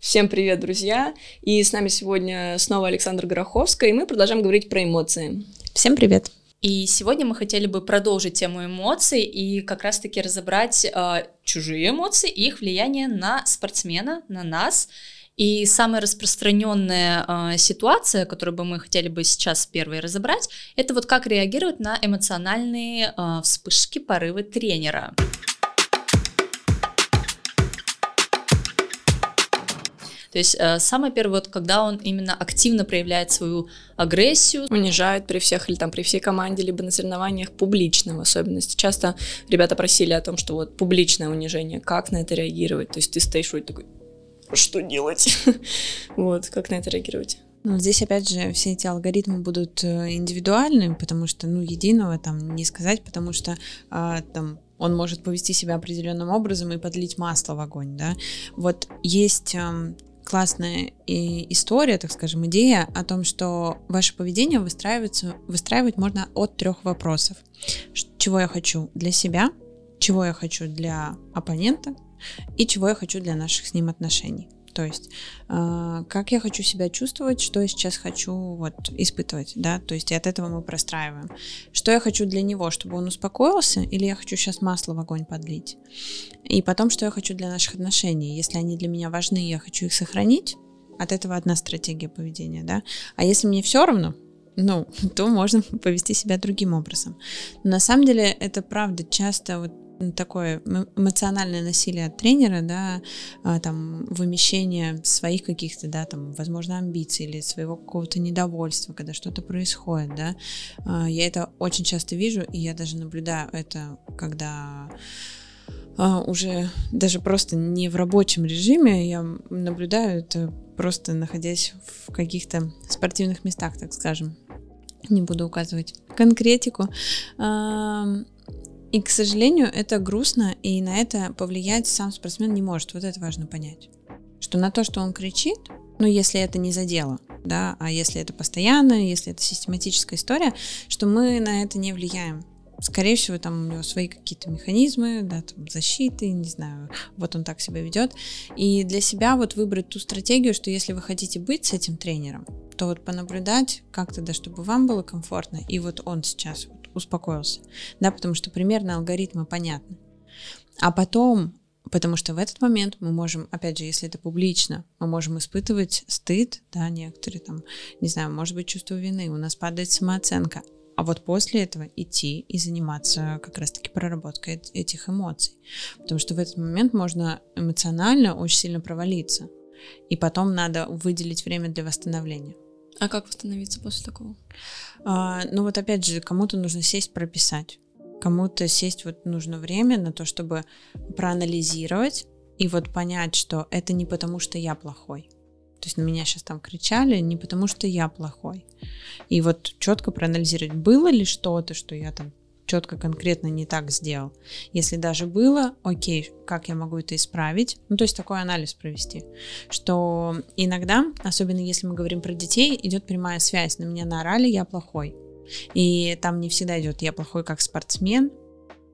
Всем привет, друзья! И с нами сегодня снова Александра Гороховская, и мы продолжаем говорить про эмоции. Всем привет! И сегодня мы хотели бы продолжить тему эмоций и как раз-таки разобрать э, чужие эмоции и их влияние на спортсмена, на нас. И самая распространенная э, ситуация, которую бы мы хотели бы сейчас первой разобрать, это вот как реагировать на эмоциональные э, вспышки, порывы тренера. То есть э, самое первое, вот когда он именно активно проявляет свою агрессию. Унижает при всех или там при всей команде, либо на соревнованиях публично в особенности. Часто ребята просили о том, что вот публичное унижение, как на это реагировать. То есть ты стоишь вроде такой, что делать? вот, как на это реагировать? Ну, здесь, опять же, все эти алгоритмы будут э, индивидуальны, потому что, ну, единого там не сказать, потому что а, там он может повести себя определенным образом и подлить масло в огонь, да. Вот есть классная история, так скажем, идея о том, что ваше поведение выстраивается, выстраивать можно от трех вопросов. Чего я хочу для себя, чего я хочу для оппонента и чего я хочу для наших с ним отношений. То есть, э, как я хочу себя чувствовать, что я сейчас хочу вот испытывать, да, то есть и от этого мы простраиваем. Что я хочу для него, чтобы он успокоился, или я хочу сейчас масло в огонь подлить. И потом, что я хочу для наших отношений. Если они для меня важны, я хочу их сохранить, от этого одна стратегия поведения, да. А если мне все равно, ну, то можно повести себя другим образом. Но на самом деле это правда часто вот такое эмоциональное насилие от тренера, да, а, там, вымещение своих каких-то, да, там, возможно, амбиций или своего какого-то недовольства, когда что-то происходит, да, а, я это очень часто вижу, и я даже наблюдаю это, когда а, уже даже просто не в рабочем режиме, я наблюдаю это просто находясь в каких-то спортивных местах, так скажем. Не буду указывать конкретику. И, к сожалению, это грустно, и на это повлиять сам спортсмен не может. Вот это важно понять. Что на то, что он кричит, ну, если это не задело, да, а если это постоянно, если это систематическая история, что мы на это не влияем. Скорее всего, там у него свои какие-то механизмы, да, там защиты, не знаю, вот он так себя ведет. И для себя вот выбрать ту стратегию, что если вы хотите быть с этим тренером, то вот понаблюдать как-то, да, чтобы вам было комфортно, и вот он сейчас успокоился, да, потому что примерно алгоритмы понятны. А потом, потому что в этот момент мы можем, опять же, если это публично, мы можем испытывать стыд, да, некоторые там, не знаю, может быть, чувство вины, у нас падает самооценка, а вот после этого идти и заниматься как раз-таки проработкой этих эмоций. Потому что в этот момент можно эмоционально очень сильно провалиться. И потом надо выделить время для восстановления. А как восстановиться после такого? А, ну вот опять же, кому-то нужно сесть прописать. Кому-то сесть вот нужно время на то, чтобы проанализировать и вот понять, что это не потому, что я плохой. То есть на меня сейчас там кричали не потому, что я плохой. И вот четко проанализировать, было ли что-то, что я там четко, конкретно не так сделал. Если даже было, окей, как я могу это исправить? Ну, то есть такой анализ провести. Что иногда, особенно если мы говорим про детей, идет прямая связь. На меня наорали, я плохой. И там не всегда идет я плохой как спортсмен,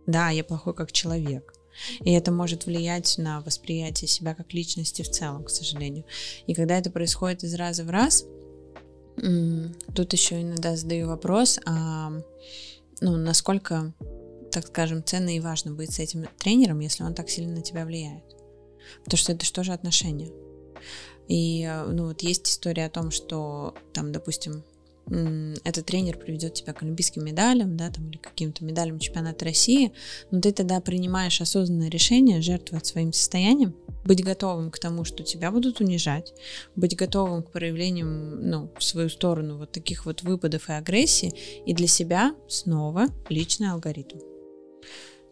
да, я плохой как человек. И это может влиять на восприятие себя как личности в целом, к сожалению. И когда это происходит из раза в раз, тут еще иногда задаю вопрос, а ну, насколько, так скажем, ценно и важно быть с этим тренером, если он так сильно на тебя влияет. Потому что это же отношения. И, э, ну, вот есть история о том, что там, допустим, этот тренер приведет тебя к олимпийским медалям, да, там, или каким-то медалям чемпионата России, но ты тогда принимаешь осознанное решение жертвовать своим состоянием, быть готовым к тому, что тебя будут унижать, быть готовым к проявлениям, ну, в свою сторону вот таких вот выпадов и агрессии, и для себя снова личный алгоритм.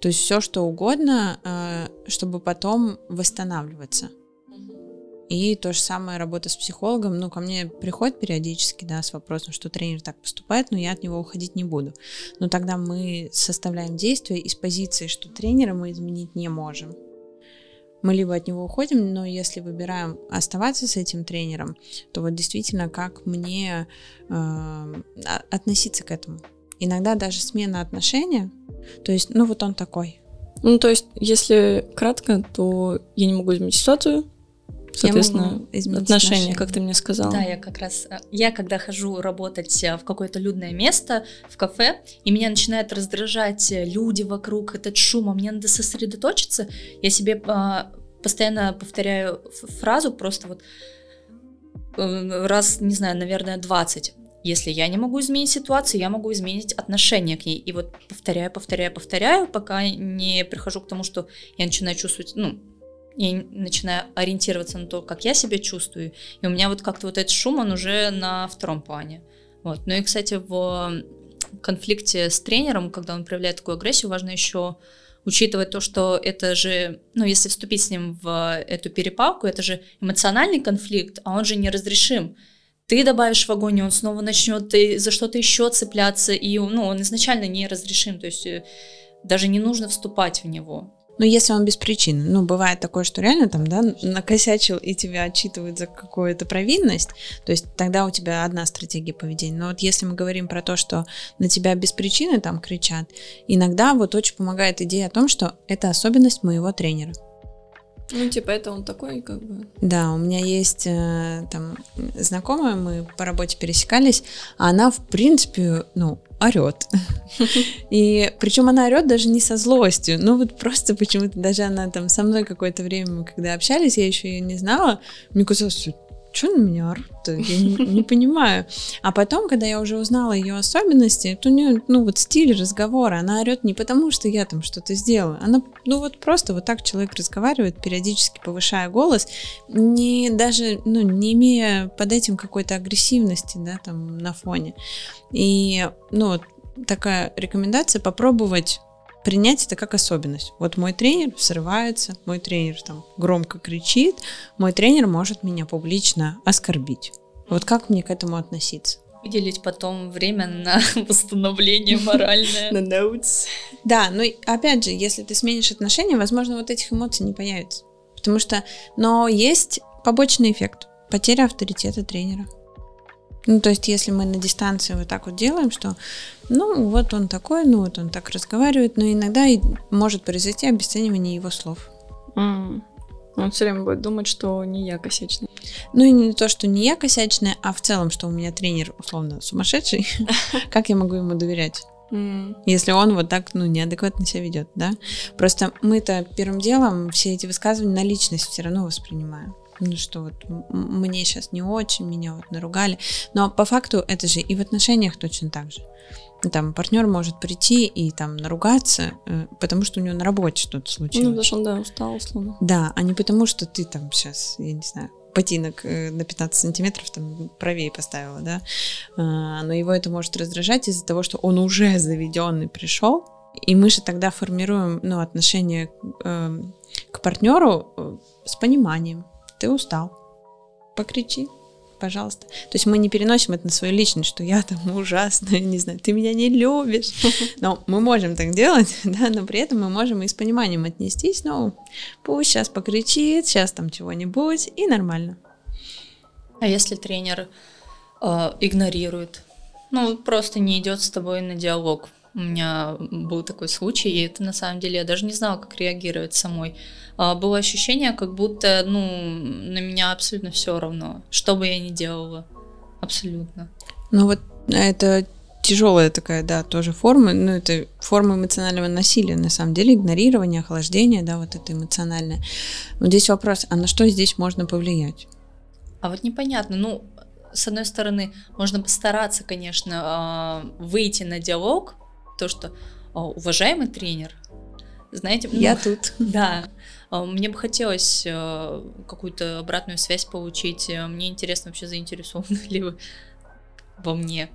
То есть все, что угодно, э, чтобы потом восстанавливаться – и то же самое работа с психологом. Ну, ко мне приходит периодически, да, с вопросом, что тренер так поступает, но я от него уходить не буду. Но тогда мы составляем действия из позиции, что тренера мы изменить не можем. Мы либо от него уходим, но если выбираем оставаться с этим тренером, то вот действительно, как мне э, относиться к этому. Иногда даже смена отношения, то есть, ну вот он такой. Ну, то есть, если кратко, то я не могу изменить ситуацию, Соответственно, отношения, как ты мне сказала. Да, я как раз, э, я когда хожу работать э, в какое-то людное место, в кафе, и меня начинает раздражать э, люди вокруг, этот шум, а мне надо сосредоточиться, я себе а, постоянно повторяю фразу просто вот раз, не знаю, наверное, 20. Если я не могу изменить ситуацию, я могу изменить отношение к ней. И вот повторяю, повторяю, повторяю, пока не прихожу к тому, что я начинаю чувствовать, ну, я начинаю ориентироваться на то, как я себя чувствую, и у меня вот как-то вот этот шум, он уже на втором плане. Вот. Ну и, кстати, в конфликте с тренером, когда он проявляет такую агрессию, важно еще учитывать то, что это же, ну, если вступить с ним в эту перепалку, это же эмоциональный конфликт, а он же неразрешим. Ты добавишь в огонь, он снова начнет за что-то еще цепляться, и ну, он изначально неразрешим, то есть э, даже не нужно вступать в него. Ну, если он без причины. Ну, бывает такое, что реально там, да, накосячил и тебя отчитывают за какую-то провинность, то есть тогда у тебя одна стратегия поведения. Но вот если мы говорим про то, что на тебя без причины там кричат, иногда вот очень помогает идея о том, что это особенность моего тренера. Ну, типа, это он такой, как бы. Да, у меня есть э, там знакомая, мы по работе пересекались, а она, в принципе, ну, орет. И причем она орет даже не со злостью, ну вот просто почему-то даже она там со мной какое-то время, когда общались, я еще ее не знала, мне казалось, на меня орут Я не, не понимаю. А потом, когда я уже узнала ее особенности, это у нее, ну, вот стиль разговора. Она орет не потому, что я там что-то сделала. Она, ну, вот просто вот так человек разговаривает, периодически повышая голос, не даже, ну, не имея под этим какой-то агрессивности, да, там, на фоне. И, ну, вот такая рекомендация попробовать принять это как особенность. Вот мой тренер срывается, мой тренер там громко кричит, мой тренер может меня публично оскорбить. Вот как мне к этому относиться? Выделить потом время на восстановление моральное. На notes. Да, но опять же, если ты сменишь отношения, возможно, вот этих эмоций не появится. Потому что, но есть побочный эффект. Потеря авторитета тренера. Ну, то есть, если мы на дистанции вот так вот делаем, что, ну, вот он такой, ну, вот он так разговаривает, но иногда и может произойти обесценивание его слов. Mm. Он все время будет думать, что не я косячная. Ну и не то, что не я косячная, а в целом, что у меня тренер условно сумасшедший. Как я могу ему доверять? Если он вот так, ну, неадекватно себя ведет, да? Просто мы-то первым делом все эти высказывания на личность все равно воспринимаем ну что вот мне сейчас не очень, меня вот наругали. Но по факту это же и в отношениях точно так же. Там партнер может прийти и там наругаться, э, потому что у него на работе что-то случилось. Ну, потому что он, да, устал, условно. Да, а не потому что ты там сейчас, я не знаю, ботинок э, на 15 сантиметров там правее поставила, да. А, но его это может раздражать из-за того, что он уже заведенный пришел, и мы же тогда формируем ну, отношение э, к партнеру с пониманием, ты устал, покричи, пожалуйста. То есть мы не переносим это на свою личность, что я там ужасная, не знаю, ты меня не любишь. Но мы можем так делать, да, но при этом мы можем и с пониманием отнестись, ну, пусть сейчас покричит, сейчас там чего-нибудь, и нормально. А если тренер э, игнорирует, ну, просто не идет с тобой на диалог, у меня был такой случай, и это на самом деле я даже не знала, как реагировать самой. А, было ощущение, как будто, ну, на меня абсолютно все равно, что бы я ни делала, абсолютно. Ну вот это тяжелая такая, да, тоже форма, ну, это форма эмоционального насилия, на самом деле, игнорирование, охлаждение, да, вот это эмоциональное. Но здесь вопрос, а на что здесь можно повлиять? А вот непонятно, ну, с одной стороны, можно постараться, конечно, а, выйти на диалог, то, что уважаемый тренер, знаете, я ну, тут. Да, мне бы хотелось э, какую-то обратную связь получить. Мне интересно вообще заинтересованы ли вы во мне.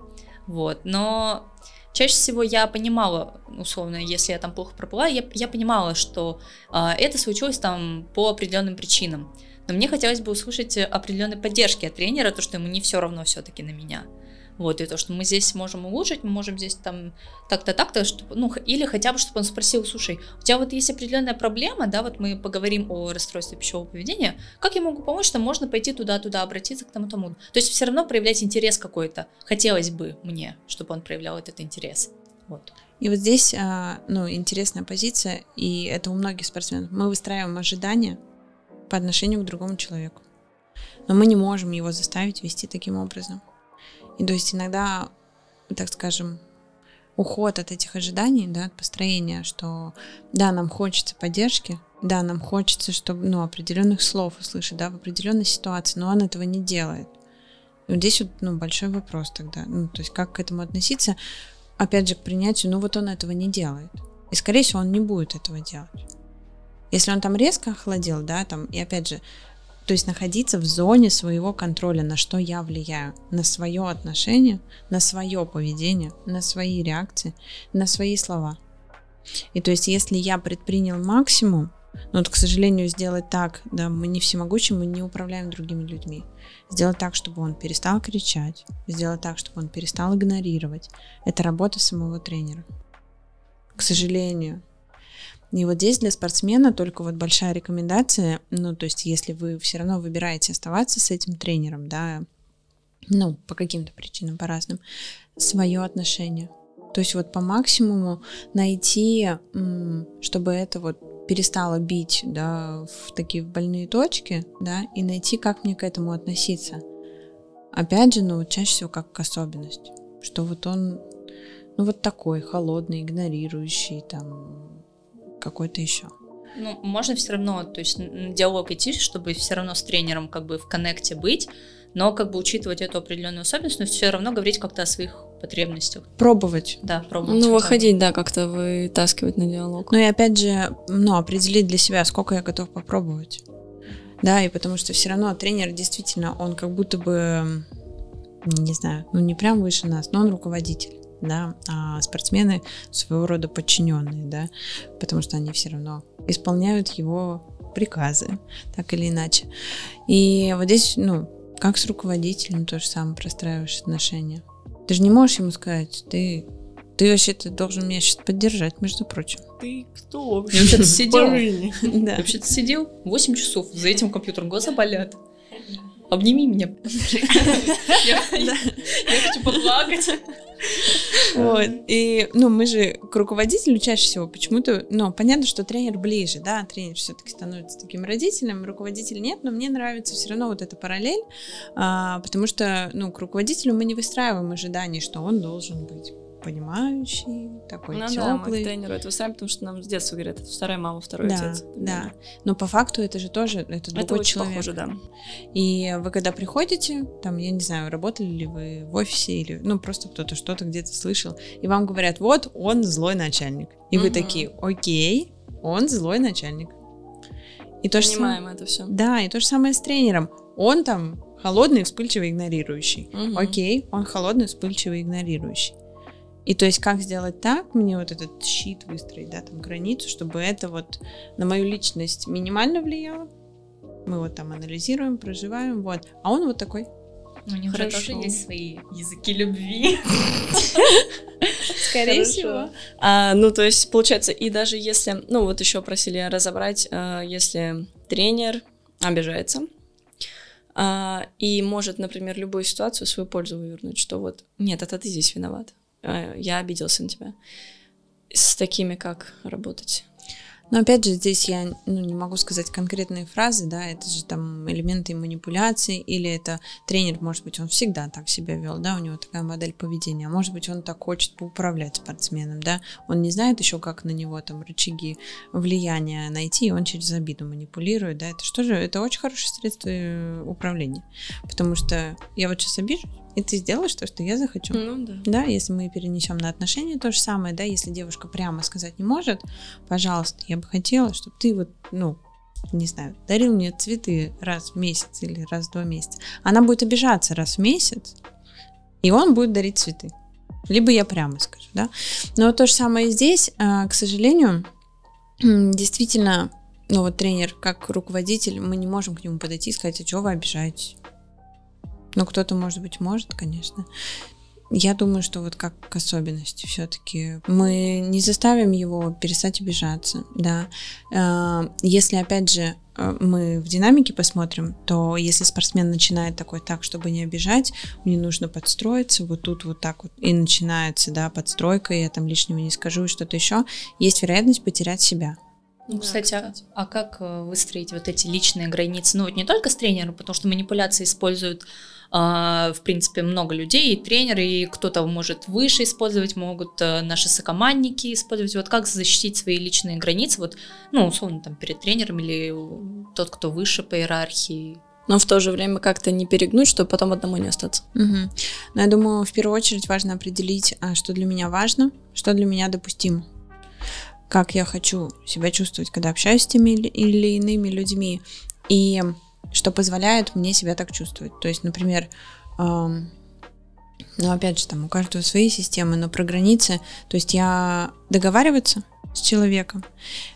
Вот, но чаще всего я понимала, условно, если я там плохо пропала, я, я понимала, что э, это случилось там по определенным причинам. Но мне хотелось бы услышать определенной поддержки от тренера, то, что ему не все равно все-таки на меня. Вот, и то, что мы здесь можем улучшить, мы можем здесь там так-то, так-то, чтобы, ну, или хотя бы, чтобы он спросил, слушай, у тебя вот есть определенная проблема, да, вот мы поговорим о расстройстве пищевого поведения, как я могу помочь, что можно пойти туда-туда, обратиться к тому-тому. То есть все равно проявлять интерес какой-то. Хотелось бы мне, чтобы он проявлял этот интерес. Вот. И вот здесь, а, ну, интересная позиция, и это у многих спортсменов. Мы выстраиваем ожидания по отношению к другому человеку. но мы не можем его заставить вести таким образом. И то есть иногда, так скажем, уход от этих ожиданий, да, от построения, что да, нам хочется поддержки, да, нам хочется, чтобы, ну, определенных слов услышать, да, в определенной ситуации, но он этого не делает. Вот здесь вот, ну, большой вопрос тогда, ну, то есть как к этому относиться, опять же, к принятию, ну, вот он этого не делает. И, скорее всего, он не будет этого делать. Если он там резко охладел, да, там, и опять же, то есть находиться в зоне своего контроля, на что я влияю, на свое отношение, на свое поведение, на свои реакции, на свои слова. И то есть если я предпринял максимум, но вот, к сожалению, сделать так, да, мы не всемогущи, мы не управляем другими людьми. Сделать так, чтобы он перестал кричать, сделать так, чтобы он перестал игнорировать. Это работа самого тренера. К сожалению, и вот здесь для спортсмена только вот большая рекомендация, ну, то есть если вы все равно выбираете оставаться с этим тренером, да, ну, по каким-то причинам, по разным, свое отношение. То есть вот по максимуму найти, чтобы это вот перестало бить, да, в такие больные точки, да, и найти, как мне к этому относиться. Опять же, ну, чаще всего как к особенности, что вот он, ну, вот такой холодный, игнорирующий, там, какой-то еще. Ну, можно все равно, то есть на диалог идти, чтобы все равно с тренером как бы в коннекте быть, но как бы учитывать эту определенную особенность, но все равно говорить как-то о своих потребностях. Пробовать. Да, пробовать. Ну, выходить, да, как-то вытаскивать на диалог. Ну и опять же, ну, определить для себя, сколько я готов попробовать. Да, и потому что все равно тренер действительно, он как будто бы, не знаю, ну не прям выше нас, но он руководитель да, а спортсмены своего рода подчиненные, да, потому что они все равно исполняют его приказы, так или иначе. И вот здесь, ну, как с руководителем то же самое простраиваешь отношения. Ты же не можешь ему сказать, ты ты вообще-то должен меня сейчас поддержать, между прочим. Ты кто вообще? Я вообще-то сидел. Да. вообще-то сидел 8 часов за этим компьютером, глаза болят. Обними меня. Я хочу поплакать. Вот. И, ну, мы же к руководителю чаще всего почему-то, ну, понятно, что тренер ближе, да, тренер все-таки становится таким родителем, руководитель нет, но мне нравится все равно вот эта параллель, а, потому что, ну, к руководителю мы не выстраиваем ожиданий, что он должен быть понимающий, такой ну, теплый. Да, мы к тренеру это выстраиваем, потому что нам с детства говорят, это вторая мама, второй да, отец. Да, но по факту это же тоже, это другой это очень человек. похоже, да. И вы когда приходите, там, я не знаю, работали ли вы в офисе или, ну, просто кто-то что-то где-то слышал, и вам говорят, вот, он злой начальник. И угу. вы такие, окей, он злой начальник. И то Понимаем же, это все. Да, и то же самое с тренером. Он там холодный, вспыльчивый, игнорирующий. Угу. Окей, он холодный, вспыльчивый, игнорирующий. И то есть как сделать так, мне вот этот щит выстроить, да, там границу, чтобы это вот на мою личность минимально влияло. Мы вот там анализируем, проживаем, вот. А он вот такой. У него же тоже есть свои языки любви. Скорее всего. А, ну, то есть, получается, и даже если, ну, вот еще просили разобрать, а, если тренер обижается, а, и может, например, любую ситуацию в свою пользу вывернуть, что вот, нет, это ты здесь виноват. Э, я обиделся на тебя. С такими как работать? Но опять же, здесь я ну, не могу сказать конкретные фразы, да, это же там элементы манипуляции, или это тренер, может быть, он всегда так себя вел, да, у него такая модель поведения, а может быть, он так хочет поуправлять спортсменом, да, он не знает еще, как на него там рычаги влияния найти, и он через обиду манипулирует, да, это что же, это очень хорошее средство э, управления, потому что я вот сейчас обижусь, и ты сделаешь то, что я захочу. Ну да. Да, если мы перенесем на отношения, то же самое, да, если девушка прямо сказать не может, пожалуйста, я бы хотела, чтобы ты вот, ну, не знаю, дарил мне цветы раз в месяц или раз в два месяца. Она будет обижаться раз в месяц, и он будет дарить цветы. Либо я прямо скажу, да. Но то же самое здесь, а, к сожалению, действительно, ну вот тренер, как руководитель, мы не можем к нему подойти и сказать, а чего вы обижаетесь? Ну, кто-то, может быть, может, конечно. Я думаю, что вот как к особенности все-таки мы не заставим его перестать обижаться, да. А, если, опять же, а, мы в динамике посмотрим, то если спортсмен начинает такой так, чтобы не обижать, мне нужно подстроиться, вот тут вот так вот и начинается, да, подстройка, я там лишнего не скажу и что-то еще, есть вероятность потерять себя. Ну, да, кстати, а кстати, а, а как э, выстроить вот эти личные границы? Ну, вот не только с тренером, потому что манипуляции используют в принципе, много людей, и тренеры, и кто-то может выше использовать, могут uh, наши сокомандники использовать. Вот как защитить свои личные границы, вот, ну, условно, там, перед тренером или тот, кто выше по иерархии? Но в то же время как-то не перегнуть, чтобы потом одному не остаться. Угу. Но я думаю, в первую очередь важно определить, а, что для меня важно, что для меня допустимо как я хочу себя чувствовать, когда общаюсь с теми или иными людьми, и что позволяет мне себя так чувствовать. То есть, например, эм, ну, опять же, там у каждого свои системы, но про границы, то есть я договариваться с человеком,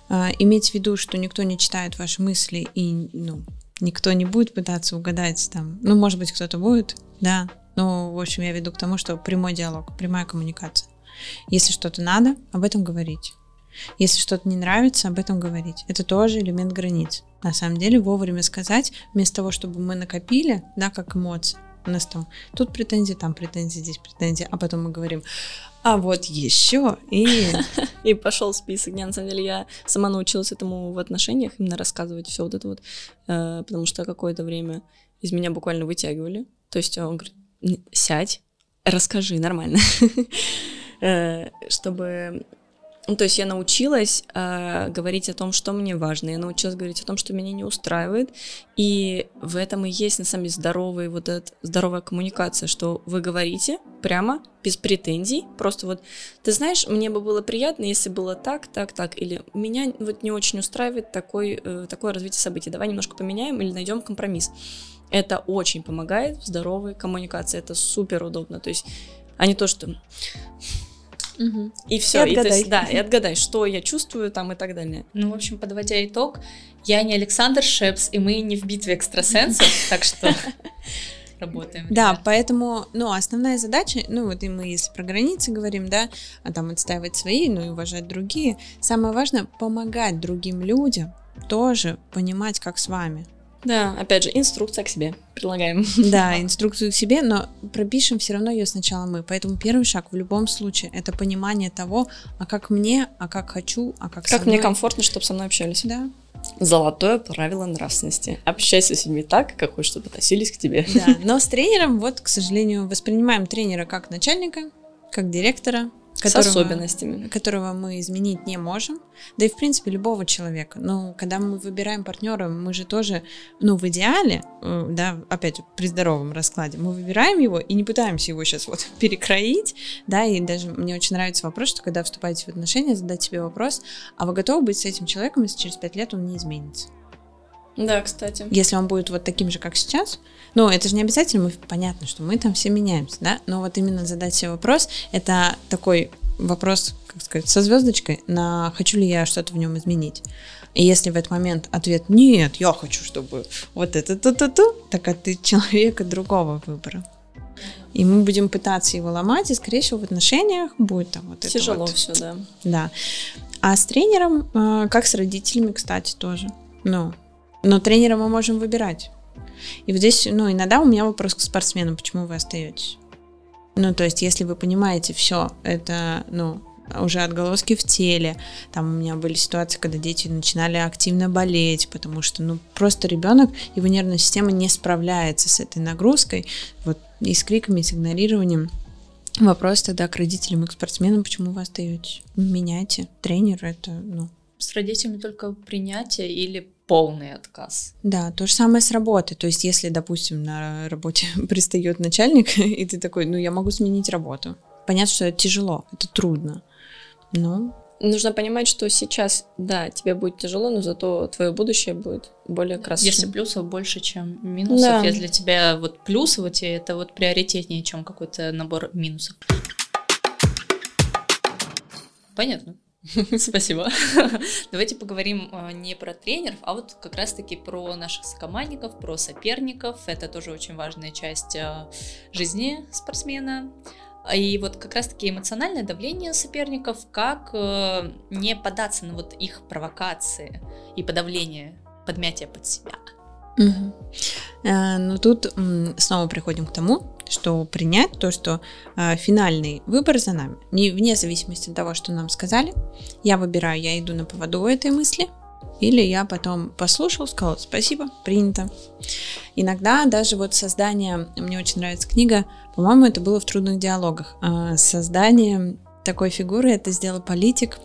э, иметь в виду, что никто не читает ваши мысли и, ну, никто не будет пытаться угадать там, ну, может быть, кто-то будет, да, но, в общем, я веду к тому, что прямой диалог, прямая коммуникация. Если что-то надо, об этом говорить. Если что-то не нравится, об этом говорить. Это тоже элемент границ. На самом деле вовремя сказать, вместо того, чтобы мы накопили, да, как эмоции. У нас там тут претензии, там претензии, здесь претензии, а потом мы говорим, а вот еще и... И пошел список. Не, на самом деле я сама научилась этому в отношениях, именно рассказывать все вот это вот, э, потому что какое-то время из меня буквально вытягивали. То есть он говорит, сядь, расскажи нормально, э, чтобы ну, то есть я научилась э, говорить о том, что мне важно, я научилась говорить о том, что меня не устраивает, и в этом и есть, на самом деле, здоровый вот эта здоровая коммуникация, что вы говорите прямо, без претензий, просто вот, ты знаешь, мне бы было приятно, если было так, так, так, или меня вот не очень устраивает такой, э, такое развитие событий, давай немножко поменяем или найдем компромисс. Это очень помогает в здоровой коммуникации, это супер удобно, то есть, а не то, что Угу. И все, и, и, то есть, да, и отгадай, что я чувствую там и так далее. Ну, в общем, подводя итог, я не Александр Шепс, и мы не в битве экстрасенсов, так что работаем. Да, поэтому, ну, основная задача, ну, вот и мы если про границы говорим, да, а там отстаивать свои, ну, и уважать другие, самое важное помогать другим людям тоже понимать, как с вами. Да, опять же, инструкция к себе предлагаем. Да, инструкцию к себе, но пропишем все равно ее сначала мы. Поэтому первый шаг в любом случае это понимание того, а как мне, а как хочу, а как Как мне комфортно, чтобы со мной общались. Да. Золотое правило нравственности. Общайся с людьми так, как хочешь, чтобы относились к тебе. Да, но с тренером, вот, к сожалению, воспринимаем тренера как начальника, как директора, которого, с особенностями. Которого мы изменить не можем. Да и, в принципе, любого человека. Ну, когда мы выбираем партнера, мы же тоже, ну, в идеале, э, да, опять при здоровом раскладе, мы выбираем его и не пытаемся его сейчас вот перекроить, да, и даже мне очень нравится вопрос, что когда вступаете в отношения, задать себе вопрос, а вы готовы быть с этим человеком, если через пять лет он не изменится? Да, кстати. Если он будет вот таким же, как сейчас, ну, это же не обязательно, мы, понятно, что мы там все меняемся, да, но вот именно задать себе вопрос, это такой вопрос, как сказать, со звездочкой на хочу ли я что-то в нем изменить. И если в этот момент ответ нет, я хочу, чтобы вот это то то то так а ты человека другого выбора. И мы будем пытаться его ломать, и, скорее всего, в отношениях будет там вот Тяжело это вот. все, да. Да. А с тренером, а, как с родителями, кстати, тоже. Ну, но тренера мы можем выбирать. И вот здесь, ну, иногда у меня вопрос к спортсменам, почему вы остаетесь? Ну, то есть, если вы понимаете все, это, ну, уже отголоски в теле. Там у меня были ситуации, когда дети начинали активно болеть, потому что, ну, просто ребенок, его нервная система не справляется с этой нагрузкой, вот, и с криками, и с игнорированием. Вопрос тогда к родителям и к спортсменам, почему вы остаетесь? Меняйте. Тренер это, ну... С родителями только принятие или полный отказ. Да, то же самое с работы. То есть, если, допустим, на работе пристает начальник, и ты такой, ну, я могу сменить работу. Понятно, что это тяжело, это трудно. Ну, Нужно понимать, что сейчас, да, тебе будет тяжело, но зато твое будущее будет более красочным. Если плюсов больше, чем минусов, да. если для тебя вот плюсы вот это вот приоритетнее, чем какой-то набор минусов. Понятно. Спасибо. Давайте поговорим а, не про тренеров, а вот как раз-таки про наших сокомандников, про соперников. Это тоже очень важная часть а, жизни спортсмена. И вот как раз-таки эмоциональное давление соперников, как э, не податься на вот их провокации и подавление, подмятие под себя. Угу. Э, ну тут снова приходим к тому, что принять то, что э, финальный выбор за нами, не, вне зависимости от того, что нам сказали, я выбираю, я иду на поводу этой мысли, Или я потом послушал, сказал спасибо, принято. Иногда даже вот создание, мне очень нравится книга, по-моему, это было в трудных диалогах, а, создание такой фигуры, это сделал политик,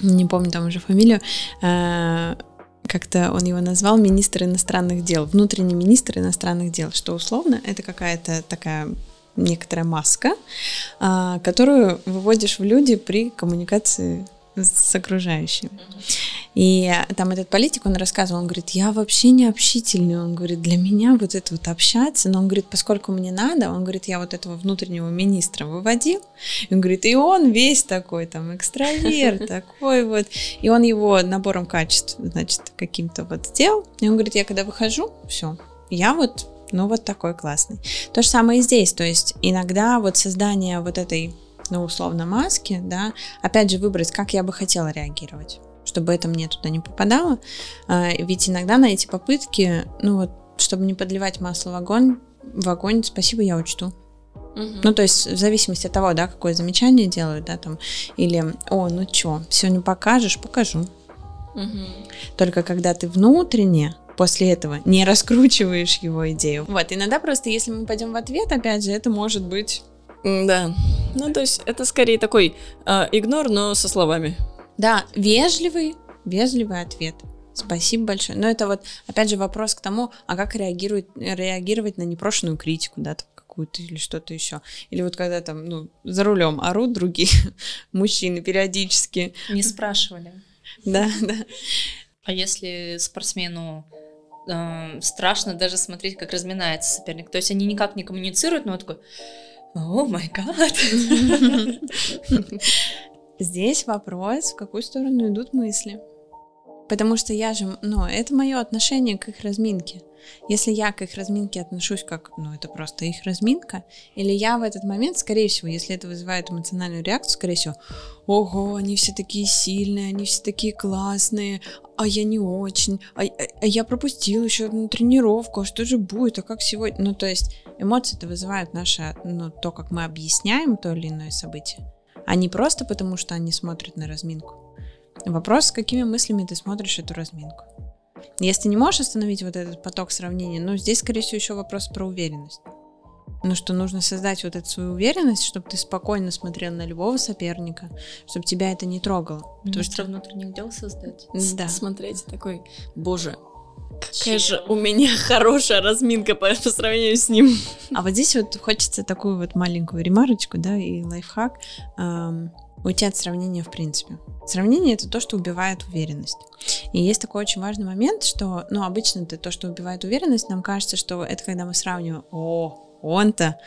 не помню там уже фамилию, как-то он его назвал министр иностранных дел, внутренний министр иностранных дел, что условно это какая-то такая некоторая маска, а, которую выводишь в люди при коммуникации с окружающими. И там этот политик, он рассказывал, он говорит, я вообще не общительный, он говорит, для меня вот это вот общаться, но он говорит, поскольку мне надо, он говорит, я вот этого внутреннего министра выводил, и он говорит, и он весь такой там экстраверт, такой вот, и он его набором качеств, значит, каким-то вот сделал, и он говорит, я когда выхожу, все, я вот ну вот такой классный. То же самое и здесь, то есть иногда вот создание вот этой, ну условно маски, да, опять же выбрать, как я бы хотела реагировать, чтобы это мне туда не попадало, а, ведь иногда на эти попытки, ну вот, чтобы не подливать масло в огонь, в огонь, спасибо, я учту. Угу. Ну, то есть, в зависимости от того, да, какое замечание делают, да, там, или, о, ну чё, сегодня покажешь, покажу. Угу. Только когда ты внутренне после этого не раскручиваешь его идею. Вот, иногда просто, если мы пойдем в ответ, опять же, это может быть... Да, ну то есть это скорее такой э, игнор, но со словами. Да, вежливый, вежливый ответ. Спасибо большое. Но это вот, опять же, вопрос к тому, а как реагирует, реагировать на непрошенную критику, да, там, какую-то или что-то еще. Или вот когда там, ну, за рулем орут другие мужчины периодически. Не спрашивали. Да, да. А если спортсмену э, страшно даже смотреть, как разминается соперник. То есть они никак не коммуницируют, но он такой, о май гад. Здесь вопрос, в какую сторону идут мысли. Потому что я же, ну, это мое отношение к их разминке. Если я к их разминке отношусь как, ну, это просто их разминка, или я в этот момент, скорее всего, если это вызывает эмоциональную реакцию, скорее всего, ого, они все такие сильные, они все такие классные, а я не очень, а, а, а я пропустил еще одну тренировку, а что же будет, а как сегодня? Ну, то есть эмоции это вызывают наше, ну, то, как мы объясняем то или иное событие, а не просто потому, что они смотрят на разминку. Вопрос, с какими мыслями ты смотришь эту разминку. Если ты не можешь остановить вот этот поток сравнения, ну, здесь, скорее всего, еще вопрос про уверенность. Ну, что нужно создать вот эту свою уверенность, чтобы ты спокойно смотрел на любого соперника, чтобы тебя это не трогало. Потому что внутренних дел создать. Да. Смотреть такой, боже, Какая же у меня хорошая разминка по, по сравнению с ним. А вот здесь вот хочется такую вот маленькую ремарочку, да, и лайфхак. Эм, уйти от сравнения в принципе. Сравнение это то, что убивает уверенность. И есть такой очень важный момент, что, ну, обычно это то, что убивает уверенность, нам кажется, что это когда мы сравниваем, о, он-то,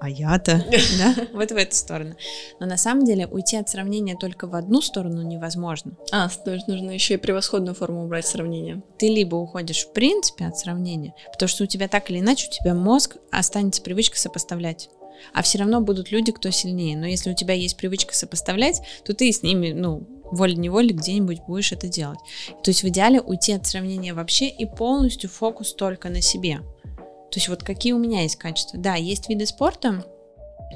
а я-то, да, вот в эту сторону. Но на самом деле уйти от сравнения только в одну сторону невозможно. А, то есть нужно еще и превосходную форму убрать сравнения. Ты либо уходишь в принципе от сравнения, потому что у тебя так или иначе, у тебя мозг останется привычка сопоставлять. А все равно будут люди, кто сильнее. Но если у тебя есть привычка сопоставлять, то ты с ними, ну, волей-неволей где-нибудь будешь это делать. То есть в идеале уйти от сравнения вообще и полностью фокус только на себе. То есть вот какие у меня есть качества. Да, есть виды спорта,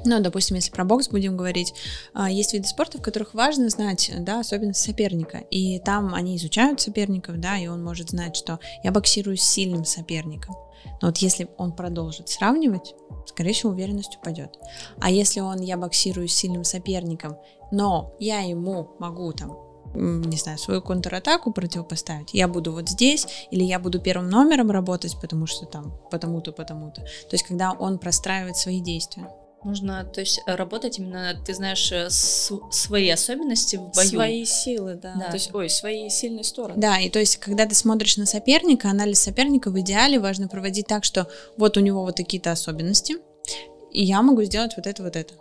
ну, допустим, если про бокс будем говорить, а, есть виды спорта, в которых важно знать, да, особенности соперника. И там они изучают соперников, да, и он может знать, что я боксирую с сильным соперником. Но вот если он продолжит сравнивать, скорее всего, уверенность упадет. А если он, я боксирую с сильным соперником, но я ему могу там не знаю, свою контратаку противопоставить. Я буду вот здесь, или я буду первым номером работать, потому что там потому-то, потому-то. То есть, когда он простраивает свои действия. Нужно, то есть, работать именно, ты знаешь, э, с, свои особенности в бою. Свои силы, да. да. То есть, ой, свои сильные стороны. Да, и то есть, когда ты смотришь на соперника, анализ соперника в идеале важно проводить так, что вот у него вот такие-то особенности, и я могу сделать вот это, вот это.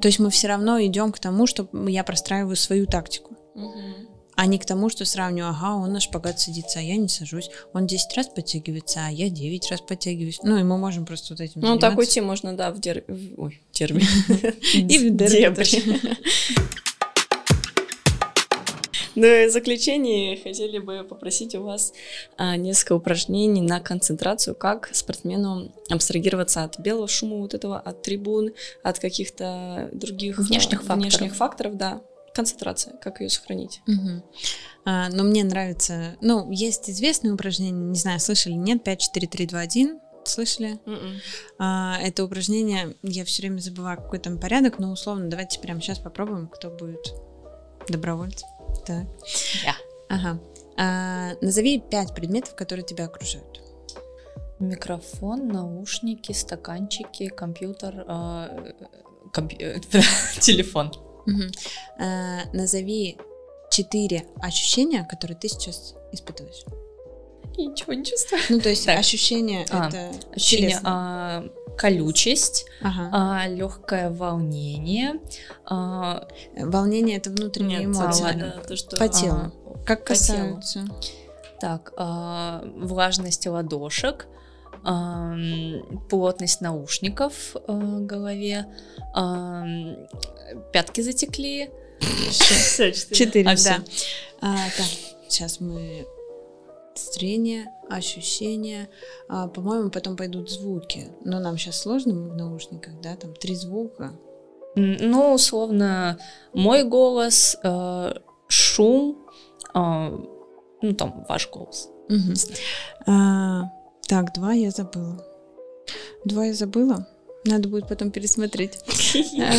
То есть мы все равно идем к тому, что я простраиваю свою тактику. Угу. А не к тому, что сравниваю, ага, он на шпагат садится, а я не сажусь. Он 10 раз подтягивается, а я 9 раз подтягиваюсь. Ну, и мы можем просто вот этим Ну, заниматься. так уйти можно, да, в дер... Ой, дерби. И в дерби. Ну и в заключение хотели бы попросить у вас а, несколько упражнений на концентрацию, как спортсмену абстрагироваться от белого шума вот этого, от трибун, от каких-то других внешних, внешних факторов, да, концентрация, как ее сохранить. Мгм. А, но мне нравится, ну, есть известное упражнение, не знаю, слышали, нет, 5, 4, 3, 2, 1, слышали? Мгм. А, это упражнение, я все время забываю, какой там порядок, но условно, давайте прямо сейчас попробуем, кто будет добровольцем. Так. Я. Ага. А, назови пять предметов, которые тебя окружают. Микрофон, наушники, стаканчики, компьютер, э, компью- э, телефон. Мгм. А, назови четыре ощущения, которые ты сейчас испытываешь. Ничего не чувствую. Ну, то есть Так. ощущения А, это Ощущение, телесно. а, колючесть, Ага. легкое волнение, а, Волнение это внутренние Нет, эмоции. ладно. да, то, что... По телу. Как по телу. касаются. так, а, влажность ладошек, плотность наушников а, в голове, пятки затекли. Все, четыре. А, да. А, так, сейчас мы зрение, ощущения. А, по-моему, потом пойдут звуки. Но нам сейчас сложно, мы в наушниках, да, там три звука. Ну, условно, мой голос, э, шум, а, ну, там, ваш голос. Мгм. А, так, два я забыла. Два я забыла. Надо будет потом пересмотреть. А,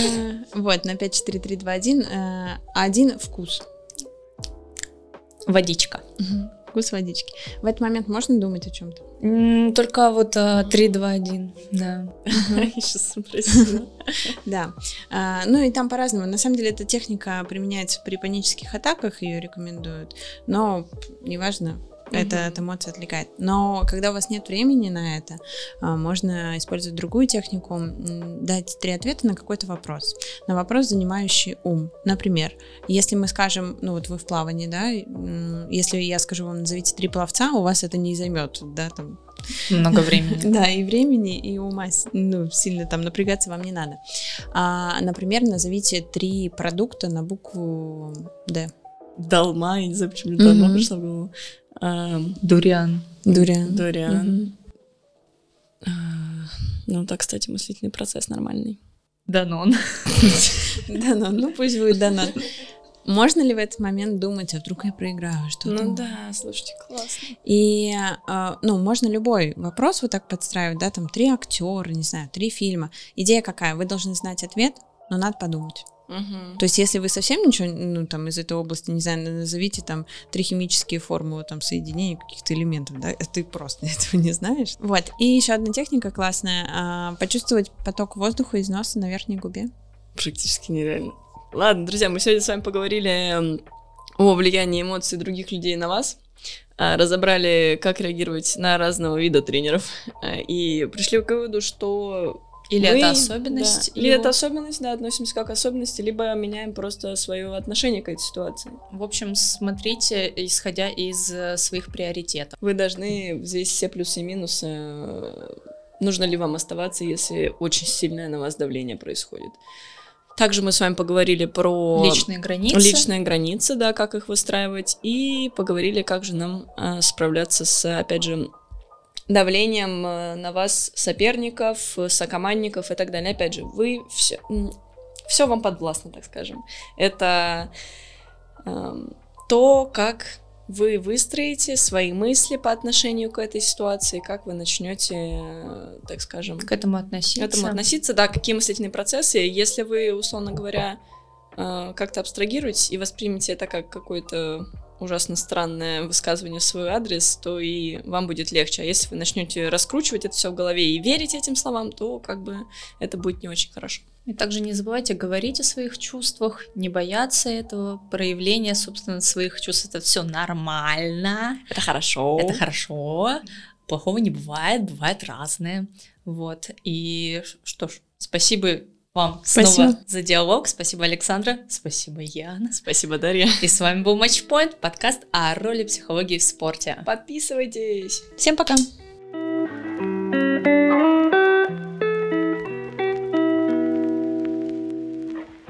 Вот, на 5, 4, 3, 2, 1. а, Один вкус. Водичка. Вкус водички. В этот момент можно думать о чем-то? Только вот а, 3, 2, 1, да. Сейчас спросила. Да. А, ну и там по-разному. На самом деле эта техника применяется при панических атаках, ее рекомендуют. Но п- это от эмоций отвлекает. Но когда у вас нет времени на это, а, можно использовать другую технику, дать три ответа на какой-то вопрос. На вопрос, занимающий ум. Например, если мы скажем, ну вот вы в плавании, да, если я скажу вам, назовите три пловца, у вас это не займет, да, там Много времени. да, и времени, и ума ну, сильно там напрягаться вам не надо. А, например, назовите три продукта на букву Д. Долма, я не знаю, почему мне долма пришла в голову. Ам, Дуриан. Дуриан. Дуриан. А, Ну, так, кстати, мыслительный процесс нормальный. Данон. Данон, ну пусть будет Данон. Можно ли в этот момент думать, а вдруг я проиграю что-то? Ну да, слушайте, классно. И, а, ну, можно любой вопрос вот так подстраивать, да, там три актера, не знаю, три фильма. Идея какая? Вы должны знать ответ, но надо подумать. То есть, если вы совсем ничего, ну, там, из этой области, не знаю, назовите там три химические формулы там соединения каких-то элементов, да, ты просто этого не знаешь. Вот. И еще одна техника классная. а, почувствовать поток воздуха из носа на верхней губе. Практически нереально. Ладно, друзья, мы сегодня с вами поговорили м, о влиянии эмоций других людей на вас, а, разобрали, как реагировать на разного вида тренеров, а, и пришли к выводу, что Или мы- это особенность да, или это особенность, да, относимся как особенности, либо меняем просто свое отношение к этой ситуации. В общем, смотрите, исходя из э, своих приоритетов. Вы должны взвесить все плюсы и минусы. э, Нужно ли вам оставаться, если очень сильное на вас давление происходит. Также мы с вами поговорили про Личные границы. личные границы, да, как их выстраивать, и поговорили, как же нам э, справляться с, опять же, давлением э, на вас соперников, э, сокомандников и так далее. Опять же, вы все, все вам подвластно, так скажем. Это эм, то, как вы выстроите свои мысли по отношению к этой ситуации, как вы начнете, э, так скажем, К этому к относиться. этому относиться, да, какие мыслительные процессы. Если вы, условно говоря, э, как-то абстрагируете и воспримете это как какое-то ужасно странное высказывание в свой адрес, то и вам будет легче. А если вы начнете раскручивать это все в голове и верить этим словам, то как бы это будет не очень хорошо. И также не забывайте говорить о своих чувствах, не бояться этого проявления, собственно, своих чувств. Это все нормально, Это хорошо. это хорошо, плохого не бывает, бывает разное. Вот. И что ж, спасибо вам снова Спасибо. за диалог. Спасибо, Александра. Спасибо, Яна. Спасибо, Дарья. И с вами был Матчпоинт, подкаст о роли психологии в спорте. Подписывайтесь. Всем пока! Thank